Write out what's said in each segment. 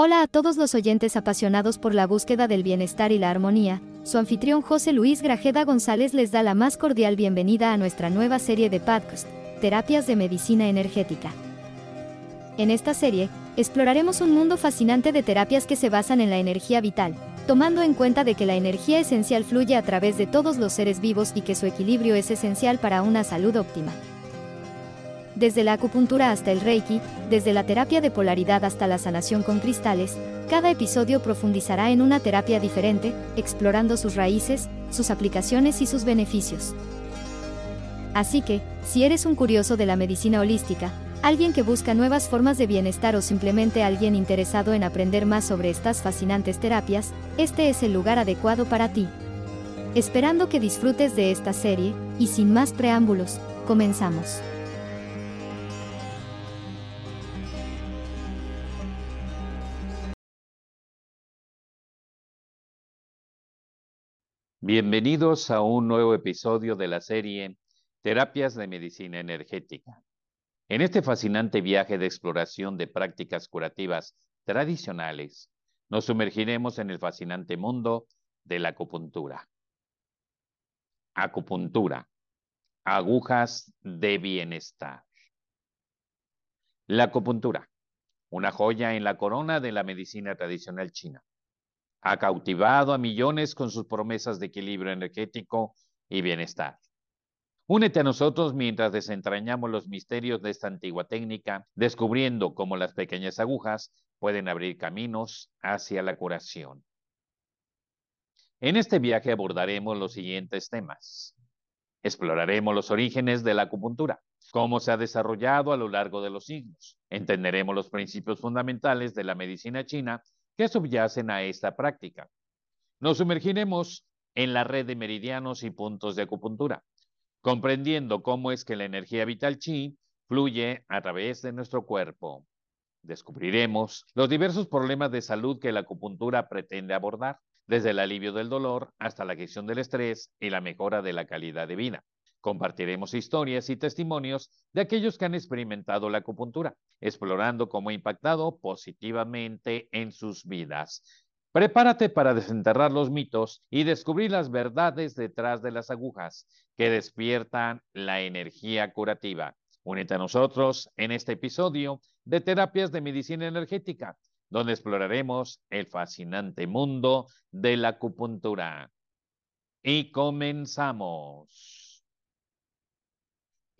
Hola a todos los oyentes apasionados por la búsqueda del bienestar y la armonía. Su anfitrión José Luis Grajeda González les da la más cordial bienvenida a nuestra nueva serie de podcast, Terapias de Medicina Energética. En esta serie, exploraremos un mundo fascinante de terapias que se basan en la energía vital, tomando en cuenta de que la energía esencial fluye a través de todos los seres vivos y que su equilibrio es esencial para una salud óptima. Desde la acupuntura hasta el reiki, desde la terapia de polaridad hasta la sanación con cristales, cada episodio profundizará en una terapia diferente, explorando sus raíces, sus aplicaciones y sus beneficios. Así que, si eres un curioso de la medicina holística, alguien que busca nuevas formas de bienestar o simplemente alguien interesado en aprender más sobre estas fascinantes terapias, este es el lugar adecuado para ti. Esperando que disfrutes de esta serie, y sin más preámbulos, comenzamos. Bienvenidos a un nuevo episodio de la serie Terapias de Medicina Energética. En este fascinante viaje de exploración de prácticas curativas tradicionales, nos sumergiremos en el fascinante mundo de la acupuntura. Acupuntura. Agujas de bienestar. La acupuntura. Una joya en la corona de la medicina tradicional china ha cautivado a millones con sus promesas de equilibrio energético y bienestar. Únete a nosotros mientras desentrañamos los misterios de esta antigua técnica, descubriendo cómo las pequeñas agujas pueden abrir caminos hacia la curación. En este viaje abordaremos los siguientes temas. Exploraremos los orígenes de la acupuntura, cómo se ha desarrollado a lo largo de los siglos. Entenderemos los principios fundamentales de la medicina china que subyacen a esta práctica. Nos sumergiremos en la red de meridianos y puntos de acupuntura, comprendiendo cómo es que la energía vital chi fluye a través de nuestro cuerpo. Descubriremos los diversos problemas de salud que la acupuntura pretende abordar, desde el alivio del dolor hasta la gestión del estrés y la mejora de la calidad de vida. Compartiremos historias y testimonios de aquellos que han experimentado la acupuntura, explorando cómo ha impactado positivamente en sus vidas. Prepárate para desenterrar los mitos y descubrir las verdades detrás de las agujas que despiertan la energía curativa. Únete a nosotros en este episodio de Terapias de Medicina Energética, donde exploraremos el fascinante mundo de la acupuntura. Y comenzamos.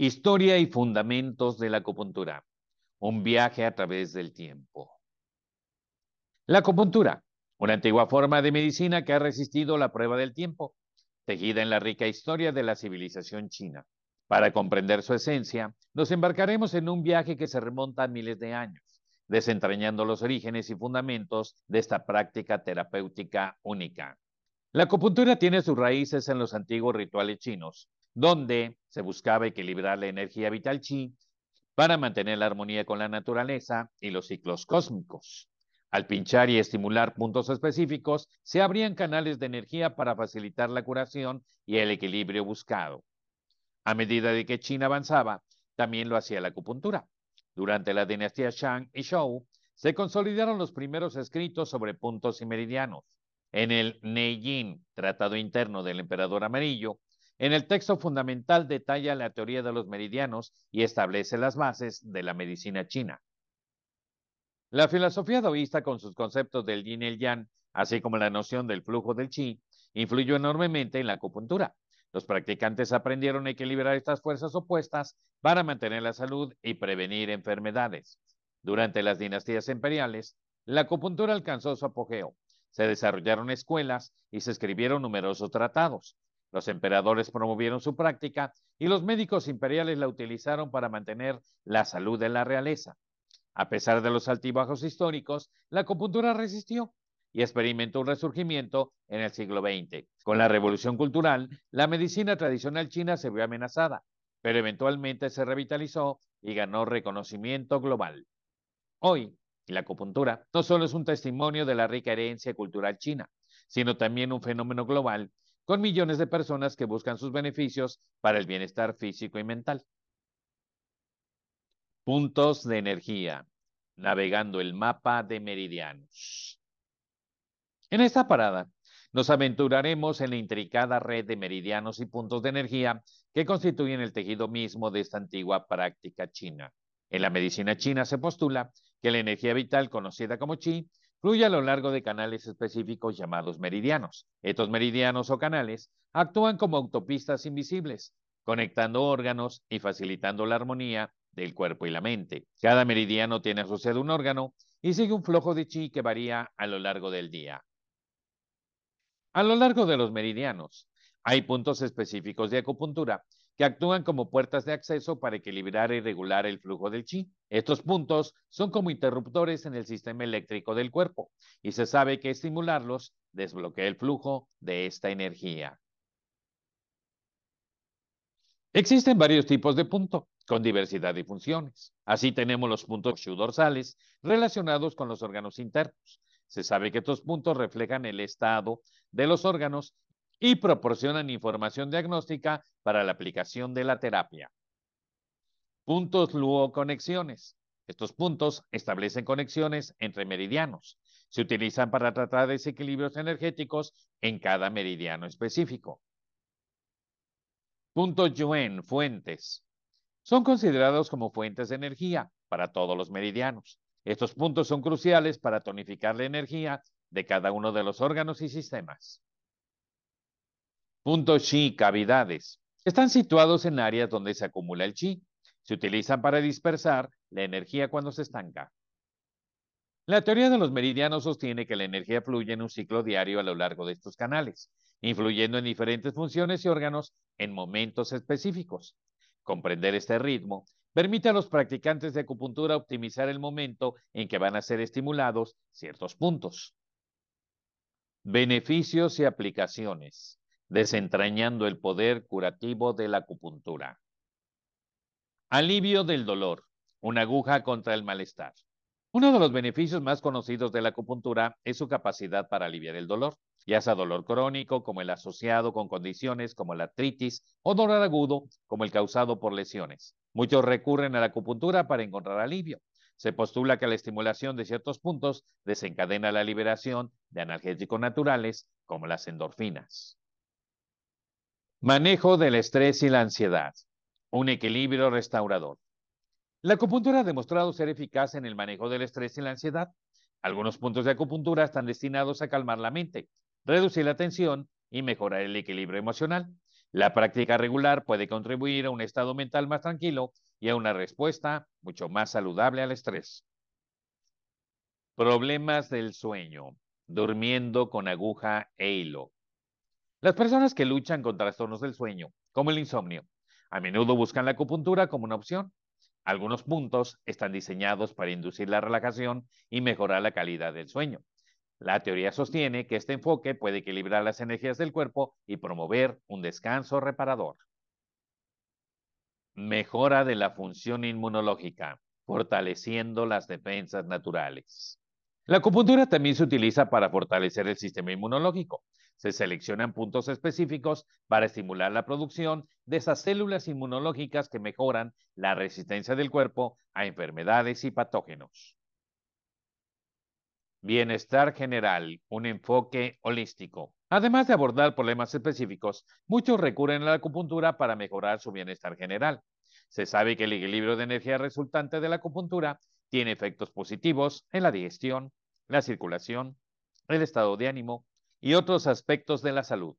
Historia y fundamentos de la acupuntura. Un viaje a través del tiempo. La acupuntura, una antigua forma de medicina que ha resistido la prueba del tiempo, tejida en la rica historia de la civilización china. Para comprender su esencia, nos embarcaremos en un viaje que se remonta a miles de años, desentrañando los orígenes y fundamentos de esta práctica terapéutica única. La acupuntura tiene sus raíces en los antiguos rituales chinos, donde se buscaba equilibrar la energía vital chi para mantener la armonía con la naturaleza y los ciclos cósmicos. Al pinchar y estimular puntos específicos, se abrían canales de energía para facilitar la curación y el equilibrio buscado. A medida de que China avanzaba, también lo hacía la acupuntura. Durante la dinastía Shang y Zhou, se consolidaron los primeros escritos sobre puntos y meridianos. En el Neijin, Tratado Interno del Emperador Amarillo, en el texto fundamental detalla la teoría de los meridianos y establece las bases de la medicina china. La filosofía taoísta con sus conceptos del yin y el yang, así como la noción del flujo del chi, influyó enormemente en la acupuntura. Los practicantes aprendieron a equilibrar estas fuerzas opuestas para mantener la salud y prevenir enfermedades. Durante las dinastías imperiales, la acupuntura alcanzó su apogeo. Se desarrollaron escuelas y se escribieron numerosos tratados. Los emperadores promovieron su práctica y los médicos imperiales la utilizaron para mantener la salud de la realeza. A pesar de los altibajos históricos, la acupuntura resistió y experimentó un resurgimiento en el siglo XX. Con la revolución cultural, la medicina tradicional china se vio amenazada, pero eventualmente se revitalizó y ganó reconocimiento global. Hoy, la acupuntura no solo es un testimonio de la rica herencia cultural china, sino también un fenómeno global con millones de personas que buscan sus beneficios para el bienestar físico y mental. Puntos de energía. navegando el mapa de meridianos. En esta parada nos aventuraremos en la intricada red de meridianos y puntos de energía que constituyen el tejido mismo de esta antigua práctica china. En la medicina china se postula que la energía vital conocida como chi fluye a lo largo de canales específicos llamados meridianos. Estos meridianos o canales actúan como autopistas invisibles, conectando órganos y facilitando la armonía del cuerpo y la mente. Cada meridiano tiene asociado un órgano y sigue un flujo de chi que varía a lo largo del día. A lo largo de los meridianos hay puntos específicos de acupuntura que actúan como puertas de acceso para equilibrar y regular el flujo del chi. Estos puntos son como interruptores en el sistema eléctrico del cuerpo y se sabe que estimularlos desbloquea el flujo de esta energía. Existen varios tipos de punto con diversidad de funciones. Así tenemos los puntos dorsales relacionados con los órganos internos. Se sabe que estos puntos reflejan el estado de los órganos y proporcionan información diagnóstica para la aplicación de la terapia. Puntos Luo conexiones. Estos puntos establecen conexiones entre meridianos. Se utilizan para tratar desequilibrios energéticos en cada meridiano específico. Puntos Yuen, fuentes. Son considerados como fuentes de energía para todos los meridianos. Estos puntos son cruciales para tonificar la energía de cada uno de los órganos y sistemas. Puntos chi, cavidades. Están situados en áreas donde se acumula el chi. Se utilizan para dispersar la energía cuando se estanca. La teoría de los meridianos sostiene que la energía fluye en un ciclo diario a lo largo de estos canales, influyendo en diferentes funciones y órganos en momentos específicos. Comprender este ritmo permite a los practicantes de acupuntura optimizar el momento en que van a ser estimulados ciertos puntos. Beneficios y aplicaciones desentrañando el poder curativo de la acupuntura. Alivio del dolor, una aguja contra el malestar. Uno de los beneficios más conocidos de la acupuntura es su capacidad para aliviar el dolor, ya sea dolor crónico como el asociado con condiciones como la artritis o dolor agudo como el causado por lesiones. Muchos recurren a la acupuntura para encontrar alivio. Se postula que la estimulación de ciertos puntos desencadena la liberación de analgésicos naturales como las endorfinas. Manejo del estrés y la ansiedad. Un equilibrio restaurador. La acupuntura ha demostrado ser eficaz en el manejo del estrés y la ansiedad. Algunos puntos de acupuntura están destinados a calmar la mente, reducir la tensión y mejorar el equilibrio emocional. La práctica regular puede contribuir a un estado mental más tranquilo y a una respuesta mucho más saludable al estrés. Problemas del sueño. Durmiendo con aguja e hilo. Las personas que luchan con trastornos del sueño, como el insomnio, a menudo buscan la acupuntura como una opción. Algunos puntos están diseñados para inducir la relajación y mejorar la calidad del sueño. La teoría sostiene que este enfoque puede equilibrar las energías del cuerpo y promover un descanso reparador. Mejora de la función inmunológica, fortaleciendo las defensas naturales. La acupuntura también se utiliza para fortalecer el sistema inmunológico. Se seleccionan puntos específicos para estimular la producción de esas células inmunológicas que mejoran la resistencia del cuerpo a enfermedades y patógenos. Bienestar general, un enfoque holístico. Además de abordar problemas específicos, muchos recurren a la acupuntura para mejorar su bienestar general. Se sabe que el equilibrio de energía resultante de la acupuntura tiene efectos positivos en la digestión, la circulación, el estado de ánimo, y otros aspectos de la salud.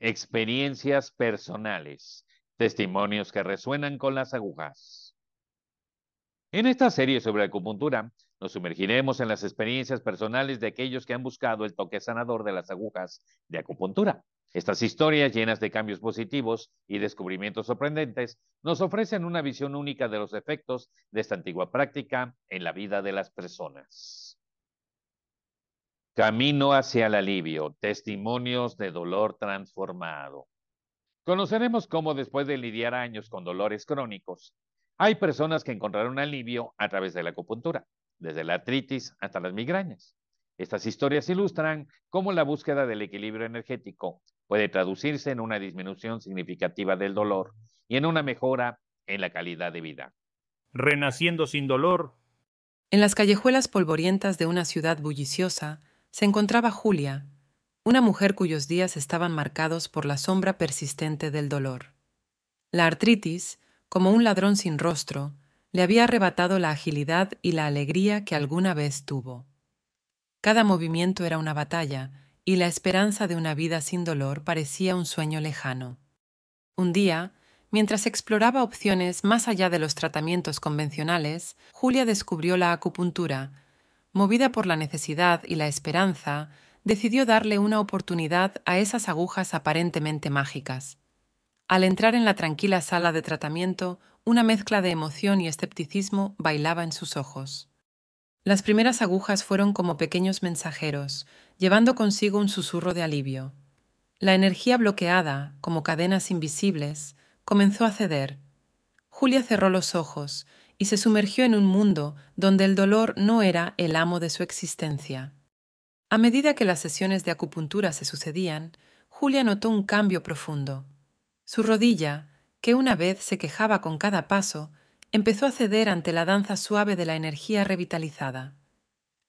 Experiencias personales, testimonios que resuenan con las agujas. En esta serie sobre acupuntura, nos sumergiremos en las experiencias personales de aquellos que han buscado el toque sanador de las agujas de acupuntura. Estas historias llenas de cambios positivos y descubrimientos sorprendentes nos ofrecen una visión única de los efectos de esta antigua práctica en la vida de las personas. Camino hacia el alivio, testimonios de dolor transformado. Conoceremos cómo después de lidiar años con dolores crónicos, hay personas que encontraron alivio a través de la acupuntura, desde la artritis hasta las migrañas. Estas historias ilustran cómo la búsqueda del equilibrio energético puede traducirse en una disminución significativa del dolor y en una mejora en la calidad de vida. renaciendo sin dolor. En las callejuelas polvorientas de una ciudad bulliciosa se encontraba Julia, una mujer cuyos días estaban marcados por la sombra persistente del dolor. La artritis, como un ladrón sin rostro, le había arrebatado la agilidad y la alegría que alguna vez tuvo. Cada movimiento era una batalla, y la esperanza de una vida sin dolor parecía un sueño lejano. Un día, mientras exploraba opciones más allá de los tratamientos convencionales, Julia descubrió la acupuntura. Movida por la necesidad y la esperanza, decidió darle una oportunidad a esas agujas aparentemente mágicas. Al entrar en la tranquila sala de tratamiento, una mezcla de emoción y escepticismo bailaba en sus ojos. Las primeras agujas fueron como pequeños mensajeros, llevando consigo un susurro de alivio. La energía bloqueada, como cadenas invisibles, comenzó a ceder. Julia cerró los ojos y se sumergió en un mundo donde el dolor no era el amo de su existencia. A medida que las sesiones de acupuntura se sucedían, Julia notó un cambio profundo. Su rodilla, que una vez se quejaba con cada paso, empezó a ceder ante la danza suave de la energía revitalizada.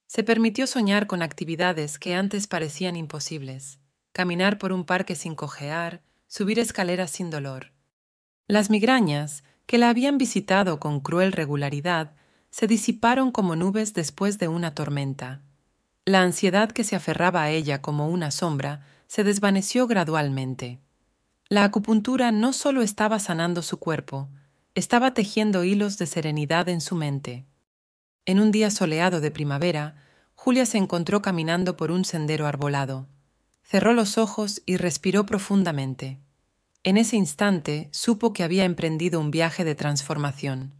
Se permitió soñar con actividades que antes parecían imposibles, caminar por un parque sin cojear, subir escaleras sin dolor. Las migrañas, que la habían visitado con cruel regularidad, se disiparon como nubes después de una tormenta. La ansiedad que se aferraba a ella como una sombra se desvaneció gradualmente. La acupuntura no solo estaba sanando su cuerpo, estaba tejiendo hilos de serenidad en su mente. En un día soleado de primavera, Julia se encontró caminando por un sendero arbolado. Cerró los ojos y respiró profundamente. En ese instante supo que había emprendido un viaje de transformación.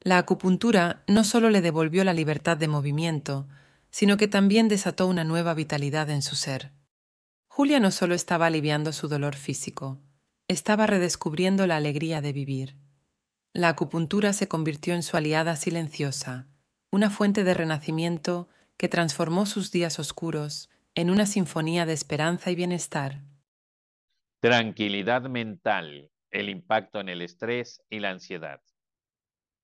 La acupuntura no solo le devolvió la libertad de movimiento, sino que también desató una nueva vitalidad en su ser. Julia no solo estaba aliviando su dolor físico, estaba redescubriendo la alegría de vivir. La acupuntura se convirtió en su aliada silenciosa, una fuente de renacimiento que transformó sus días oscuros en una sinfonía de esperanza y bienestar. Tranquilidad mental, el impacto en el estrés y la ansiedad.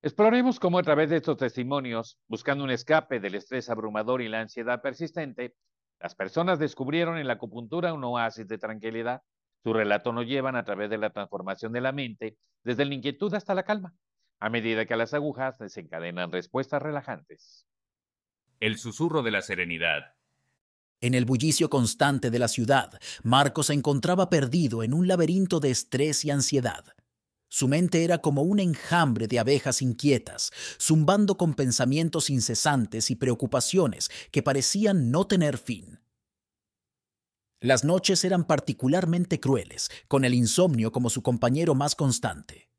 Exploremos cómo a través de estos testimonios, buscando un escape del estrés abrumador y la ansiedad persistente, las personas descubrieron en la acupuntura un oasis de tranquilidad. Su relato nos llevan a través de la transformación de la mente, desde la inquietud hasta la calma, a medida que las agujas desencadenan respuestas relajantes. El susurro de la serenidad. En el bullicio constante de la ciudad, Marco se encontraba perdido en un laberinto de estrés y ansiedad. Su mente era como un enjambre de abejas inquietas, zumbando con pensamientos incesantes y preocupaciones que parecían no tener fin. Las noches eran particularmente crueles, con el insomnio como su compañero más constante.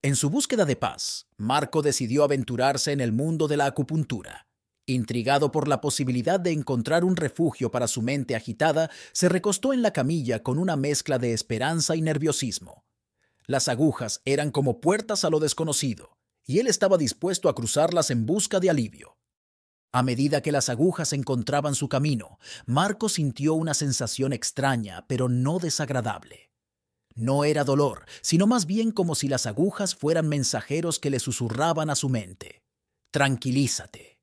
En su búsqueda de paz, Marco decidió aventurarse en el mundo de la acupuntura. Intrigado por la posibilidad de encontrar un refugio para su mente agitada, se recostó en la camilla con una mezcla de esperanza y nerviosismo. Las agujas eran como puertas a lo desconocido, y él estaba dispuesto a cruzarlas en busca de alivio. A medida que las agujas encontraban su camino, Marco sintió una sensación extraña, pero no desagradable. No era dolor, sino más bien como si las agujas fueran mensajeros que le susurraban a su mente. Tranquilízate.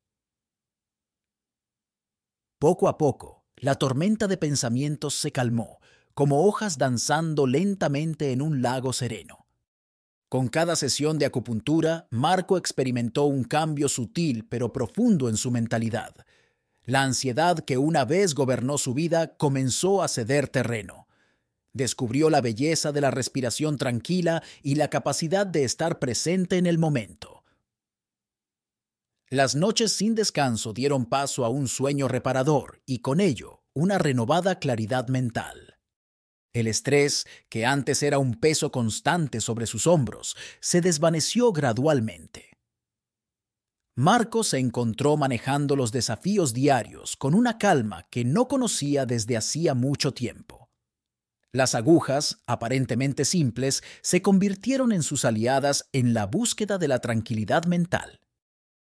Poco a poco, la tormenta de pensamientos se calmó, como hojas danzando lentamente en un lago sereno. Con cada sesión de acupuntura, Marco experimentó un cambio sutil pero profundo en su mentalidad. La ansiedad que una vez gobernó su vida comenzó a ceder terreno. Descubrió la belleza de la respiración tranquila y la capacidad de estar presente en el momento. Las noches sin descanso dieron paso a un sueño reparador y con ello una renovada claridad mental. El estrés, que antes era un peso constante sobre sus hombros, se desvaneció gradualmente. Marco se encontró manejando los desafíos diarios con una calma que no conocía desde hacía mucho tiempo. Las agujas, aparentemente simples, se convirtieron en sus aliadas en la búsqueda de la tranquilidad mental.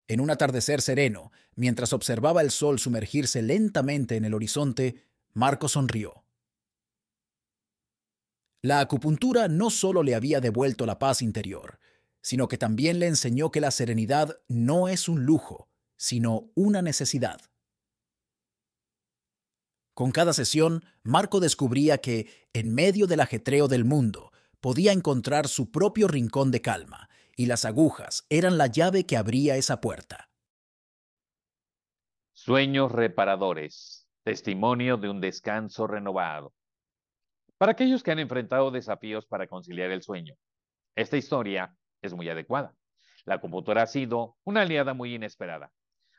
En un atardecer sereno, mientras observaba el sol sumergirse lentamente en el horizonte, Marco sonrió. La acupuntura no solo le había devuelto la paz interior, sino que también le enseñó que la serenidad no es un lujo, sino una necesidad. Con cada sesión, Marco descubría que, en medio del ajetreo del mundo, podía encontrar su propio rincón de calma, y las agujas eran la llave que abría esa puerta. Sueños reparadores, testimonio de un descanso renovado. Para aquellos que han enfrentado desafíos para conciliar el sueño, esta historia es muy adecuada. La computadora ha sido una aliada muy inesperada.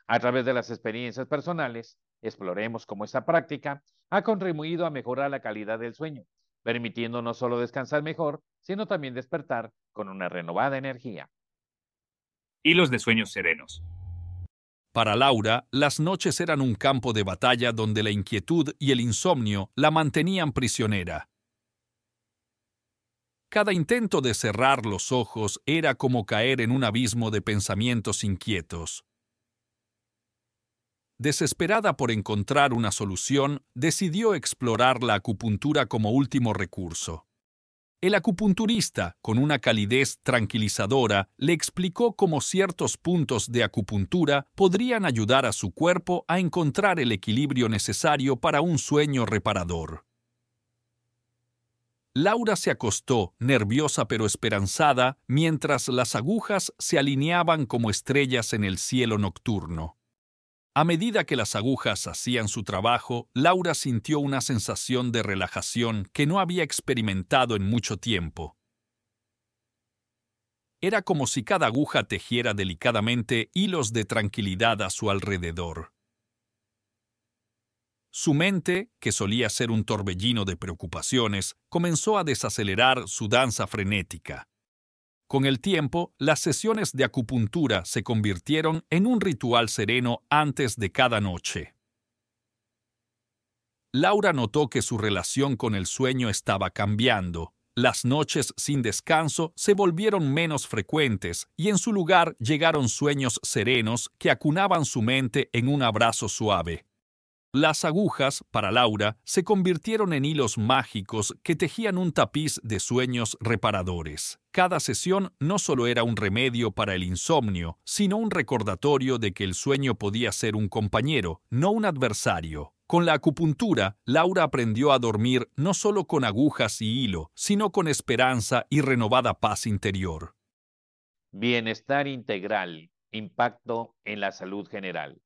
A través de las experiencias personales, exploremos cómo esta práctica ha contribuido a mejorar la calidad del sueño, permitiendo no solo descansar mejor, sino también despertar con una renovada energía. Hilos de sueños serenos. Para Laura, las noches eran un campo de batalla donde la inquietud y el insomnio la mantenían prisionera. Cada intento de cerrar los ojos era como caer en un abismo de pensamientos inquietos. Desesperada por encontrar una solución, decidió explorar la acupuntura como último recurso. El acupunturista, con una calidez tranquilizadora, le explicó cómo ciertos puntos de acupuntura podrían ayudar a su cuerpo a encontrar el equilibrio necesario para un sueño reparador. Laura se acostó, nerviosa pero esperanzada, mientras las agujas se alineaban como estrellas en el cielo nocturno. A medida que las agujas hacían su trabajo, Laura sintió una sensación de relajación que no había experimentado en mucho tiempo. Era como si cada aguja tejiera delicadamente hilos de tranquilidad a su alrededor. Su mente, que solía ser un torbellino de preocupaciones, comenzó a desacelerar su danza frenética. Con el tiempo, las sesiones de acupuntura se convirtieron en un ritual sereno antes de cada noche. Laura notó que su relación con el sueño estaba cambiando. Las noches sin descanso se volvieron menos frecuentes y en su lugar llegaron sueños serenos que acunaban su mente en un abrazo suave. Las agujas, para Laura, se convirtieron en hilos mágicos que tejían un tapiz de sueños reparadores. Cada sesión no solo era un remedio para el insomnio, sino un recordatorio de que el sueño podía ser un compañero, no un adversario. Con la acupuntura, Laura aprendió a dormir no solo con agujas y hilo, sino con esperanza y renovada paz interior. Bienestar integral, impacto en la salud general.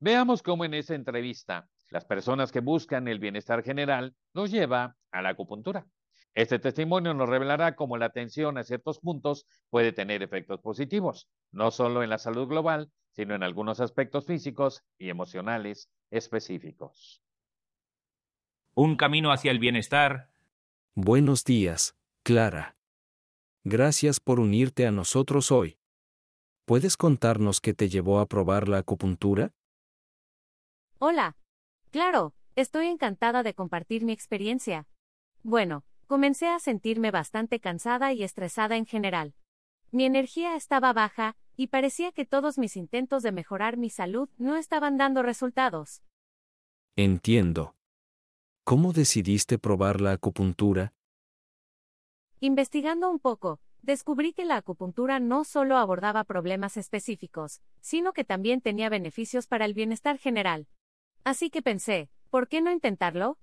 Veamos cómo en esa entrevista las personas que buscan el bienestar general nos lleva a la acupuntura. Este testimonio nos revelará cómo la atención a ciertos puntos puede tener efectos positivos, no solo en la salud global, sino en algunos aspectos físicos y emocionales específicos. Un camino hacia el bienestar. Buenos días, Clara. Gracias por unirte a nosotros hoy. ¿Puedes contarnos qué te llevó a probar la acupuntura? Hola. Claro, estoy encantada de compartir mi experiencia. Bueno, comencé a sentirme bastante cansada y estresada en general. Mi energía estaba baja, y parecía que todos mis intentos de mejorar mi salud no estaban dando resultados. Entiendo. ¿Cómo decidiste probar la acupuntura? Investigando un poco, descubrí que la acupuntura no solo abordaba problemas específicos, sino que también tenía beneficios para el bienestar general. Así que pensé, ¿por qué no intentarlo?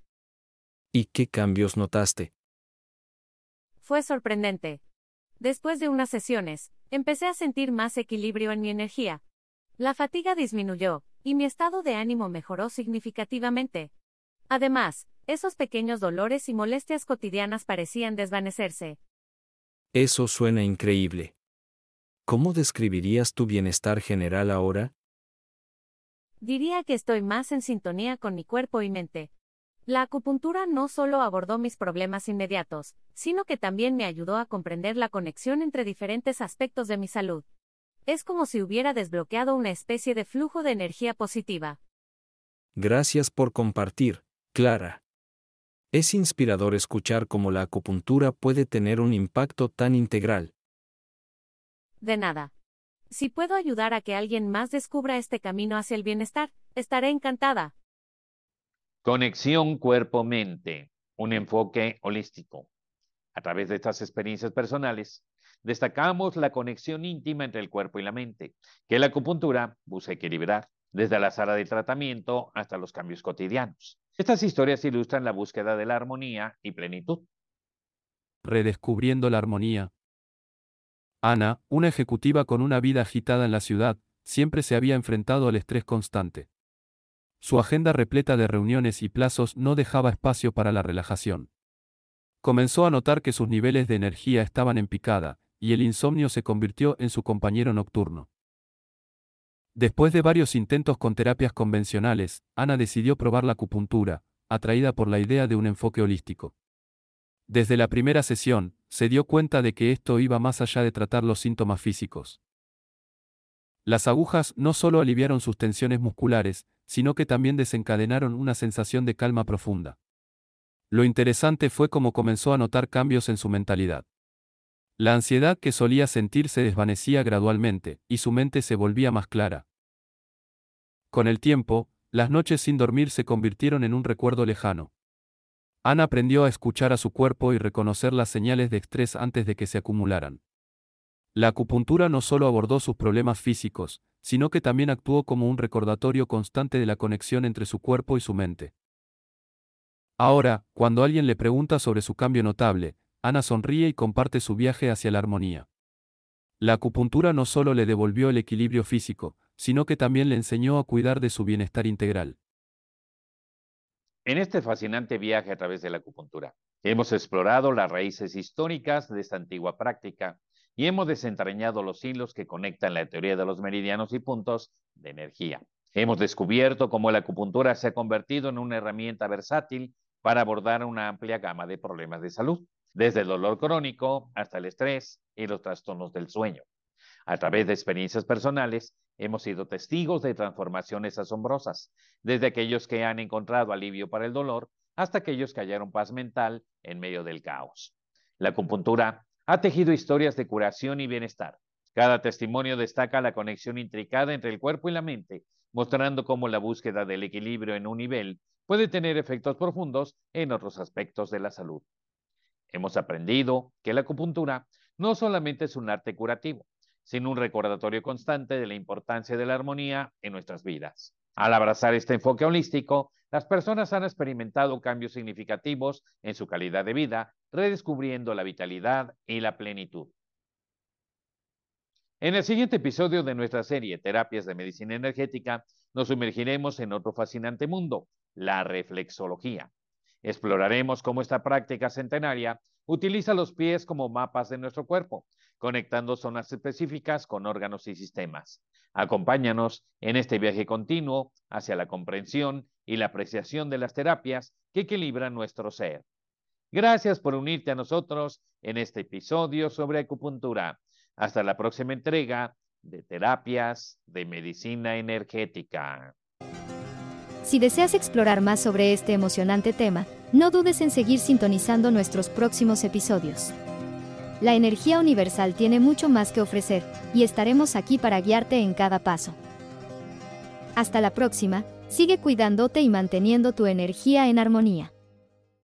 ¿Y qué cambios notaste? Fue sorprendente. Después de unas sesiones, empecé a sentir más equilibrio en mi energía. La fatiga disminuyó, y mi estado de ánimo mejoró significativamente. Además, esos pequeños dolores y molestias cotidianas parecían desvanecerse. Eso suena increíble. ¿Cómo describirías tu bienestar general ahora? Diría que estoy más en sintonía con mi cuerpo y mente. La acupuntura no solo abordó mis problemas inmediatos, sino que también me ayudó a comprender la conexión entre diferentes aspectos de mi salud. Es como si hubiera desbloqueado una especie de flujo de energía positiva. Gracias por compartir, Clara. Es inspirador escuchar cómo la acupuntura puede tener un impacto tan integral. De nada. Si puedo ayudar a que alguien más descubra este camino hacia el bienestar, estaré encantada. Conexión cuerpo-mente, un enfoque holístico. A través de estas experiencias personales, destacamos la conexión íntima entre el cuerpo y la mente, que la acupuntura busca equilibrar, desde la sala de tratamiento hasta los cambios cotidianos. Estas historias ilustran la búsqueda de la armonía y plenitud. Redescubriendo la armonía. Ana, una ejecutiva con una vida agitada en la ciudad, siempre se había enfrentado al estrés constante. Su agenda repleta de reuniones y plazos no dejaba espacio para la relajación. Comenzó a notar que sus niveles de energía estaban en picada, y el insomnio se convirtió en su compañero nocturno. Después de varios intentos con terapias convencionales, Ana decidió probar la acupuntura, atraída por la idea de un enfoque holístico. Desde la primera sesión, se dio cuenta de que esto iba más allá de tratar los síntomas físicos. Las agujas no solo aliviaron sus tensiones musculares, sino que también desencadenaron una sensación de calma profunda. Lo interesante fue cómo comenzó a notar cambios en su mentalidad. La ansiedad que solía sentir se desvanecía gradualmente, y su mente se volvía más clara. Con el tiempo, las noches sin dormir se convirtieron en un recuerdo lejano. Ana aprendió a escuchar a su cuerpo y reconocer las señales de estrés antes de que se acumularan. La acupuntura no solo abordó sus problemas físicos, sino que también actuó como un recordatorio constante de la conexión entre su cuerpo y su mente. Ahora, cuando alguien le pregunta sobre su cambio notable, Ana sonríe y comparte su viaje hacia la armonía. La acupuntura no solo le devolvió el equilibrio físico, sino que también le enseñó a cuidar de su bienestar integral. En este fascinante viaje a través de la acupuntura, hemos explorado las raíces históricas de esta antigua práctica y hemos desentrañado los hilos que conectan la teoría de los meridianos y puntos de energía. Hemos descubierto cómo la acupuntura se ha convertido en una herramienta versátil para abordar una amplia gama de problemas de salud, desde el dolor crónico hasta el estrés y los trastornos del sueño. A través de experiencias personales, hemos sido testigos de transformaciones asombrosas, desde aquellos que han encontrado alivio para el dolor hasta aquellos que hallaron paz mental en medio del caos. La acupuntura ha tejido historias de curación y bienestar. Cada testimonio destaca la conexión intricada entre el cuerpo y la mente, mostrando cómo la búsqueda del equilibrio en un nivel puede tener efectos profundos en otros aspectos de la salud. Hemos aprendido que la acupuntura no solamente es un arte curativo, sino un recordatorio constante de la importancia de la armonía en nuestras vidas. Al abrazar este enfoque holístico, las personas han experimentado cambios significativos en su calidad de vida, redescubriendo la vitalidad y la plenitud. En el siguiente episodio de nuestra serie Terapias de Medicina Energética, nos sumergiremos en otro fascinante mundo, la reflexología. Exploraremos cómo esta práctica centenaria utiliza los pies como mapas de nuestro cuerpo, conectando zonas específicas con órganos y sistemas. Acompáñanos en este viaje continuo hacia la comprensión y la apreciación de las terapias que equilibran nuestro ser. Gracias por unirte a nosotros en este episodio sobre acupuntura. Hasta la próxima entrega de Terapias de Medicina Energética. Si deseas explorar más sobre este emocionante tema, no dudes en seguir sintonizando nuestros próximos episodios. La energía universal tiene mucho más que ofrecer, y estaremos aquí para guiarte en cada paso. Hasta la próxima, sigue cuidándote y manteniendo tu energía en armonía.